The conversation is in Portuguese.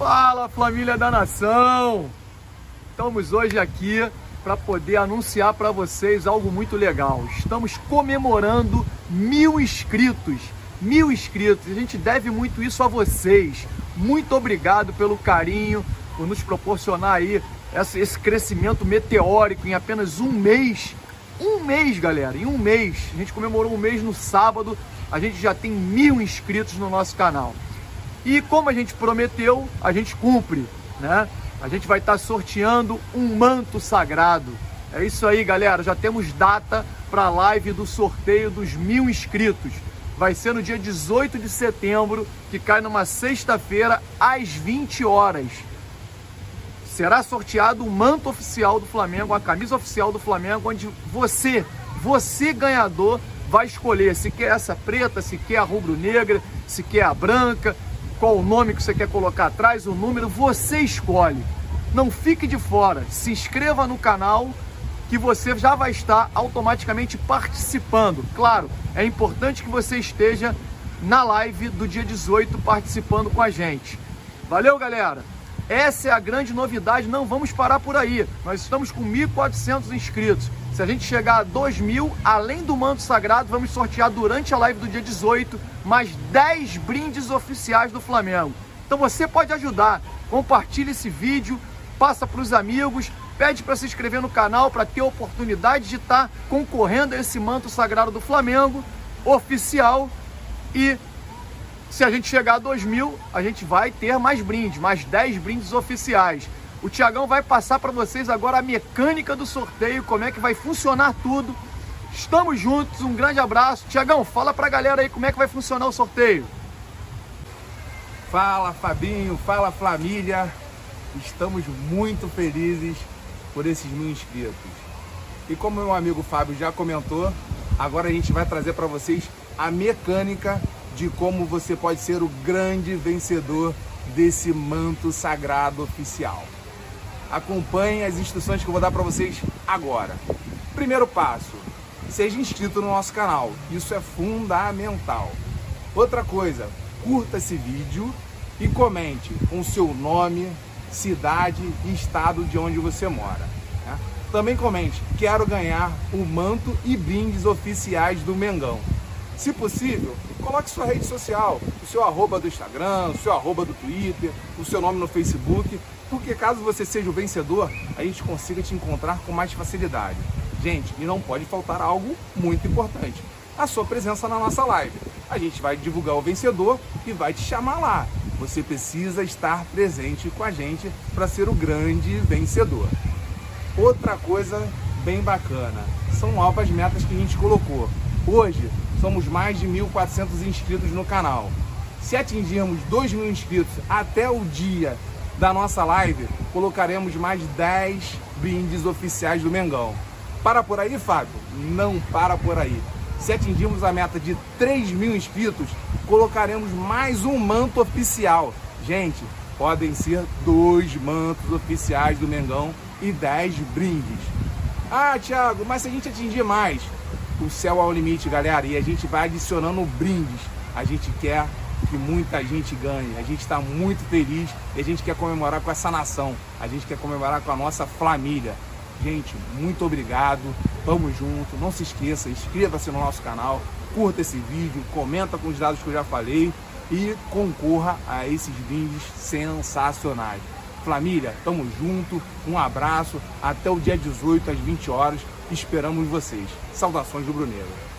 Fala, família da nação! Estamos hoje aqui para poder anunciar para vocês algo muito legal. Estamos comemorando mil inscritos. Mil inscritos. A gente deve muito isso a vocês. Muito obrigado pelo carinho, por nos proporcionar aí esse crescimento meteórico em apenas um mês. Um mês, galera, em um mês. A gente comemorou um mês no sábado. A gente já tem mil inscritos no nosso canal. E como a gente prometeu, a gente cumpre, né? A gente vai estar sorteando um manto sagrado. É isso aí, galera. Já temos data para a live do sorteio dos mil inscritos. Vai ser no dia 18 de setembro, que cai numa sexta-feira, às 20 horas. Será sorteado o manto oficial do Flamengo, a camisa oficial do Flamengo, onde você, você ganhador, vai escolher se quer essa preta, se quer a rubro-negra, se quer a branca, qual o nome que você quer colocar atrás, o número, você escolhe. Não fique de fora, se inscreva no canal que você já vai estar automaticamente participando. Claro, é importante que você esteja na live do dia 18 participando com a gente. Valeu, galera! Essa é a grande novidade, não vamos parar por aí. Nós estamos com 1.400 inscritos. Se a gente chegar a 2 mil, além do manto sagrado, vamos sortear durante a live do dia 18 mais 10 brindes oficiais do Flamengo. Então você pode ajudar. Compartilhe esse vídeo, passa para os amigos, pede para se inscrever no canal para ter a oportunidade de estar tá concorrendo a esse manto sagrado do Flamengo oficial. E se a gente chegar a 2 mil, a gente vai ter mais brindes, mais 10 brindes oficiais. O Tiagão vai passar para vocês agora a mecânica do sorteio, como é que vai funcionar tudo. Estamos juntos, um grande abraço. Tiagão, fala para a galera aí como é que vai funcionar o sorteio. Fala Fabinho, fala família. Estamos muito felizes por esses mil inscritos. E como meu amigo Fábio já comentou, agora a gente vai trazer para vocês a mecânica de como você pode ser o grande vencedor desse manto sagrado oficial. Acompanhe as instruções que eu vou dar para vocês agora. Primeiro passo: seja inscrito no nosso canal. Isso é fundamental. Outra coisa, curta esse vídeo e comente com seu nome, cidade e estado de onde você mora. Né? Também comente, quero ganhar o manto e brindes oficiais do Mengão. Se possível, coloque sua rede social, o seu arroba do Instagram, o seu arroba do Twitter, o seu nome no Facebook porque caso você seja o vencedor, a gente consiga te encontrar com mais facilidade. Gente, e não pode faltar algo muito importante: a sua presença na nossa live. A gente vai divulgar o vencedor e vai te chamar lá. Você precisa estar presente com a gente para ser o grande vencedor. Outra coisa bem bacana são novas metas que a gente colocou. Hoje somos mais de 1.400 inscritos no canal. Se atingirmos 2 mil inscritos até o dia da nossa live, colocaremos mais 10 brindes oficiais do Mengão. Para por aí, Fábio? Não para por aí. Se atingirmos a meta de 3 mil inscritos, colocaremos mais um manto oficial. Gente, podem ser dois mantos oficiais do Mengão e 10 brindes. Ah, Thiago, mas se a gente atingir mais, o céu é o limite, galera, e a gente vai adicionando brindes. A gente quer que muita gente ganhe. A gente está muito feliz e a gente quer comemorar com essa nação. A gente quer comemorar com a nossa família. Gente, muito obrigado. Vamos junto. Não se esqueça, inscreva-se no nosso canal, curta esse vídeo, comenta com os dados que eu já falei e concorra a esses vídeos sensacionais. Família, tamo junto. Um abraço. Até o dia 18 às 20 horas. Esperamos vocês. Saudações do Bruneiro.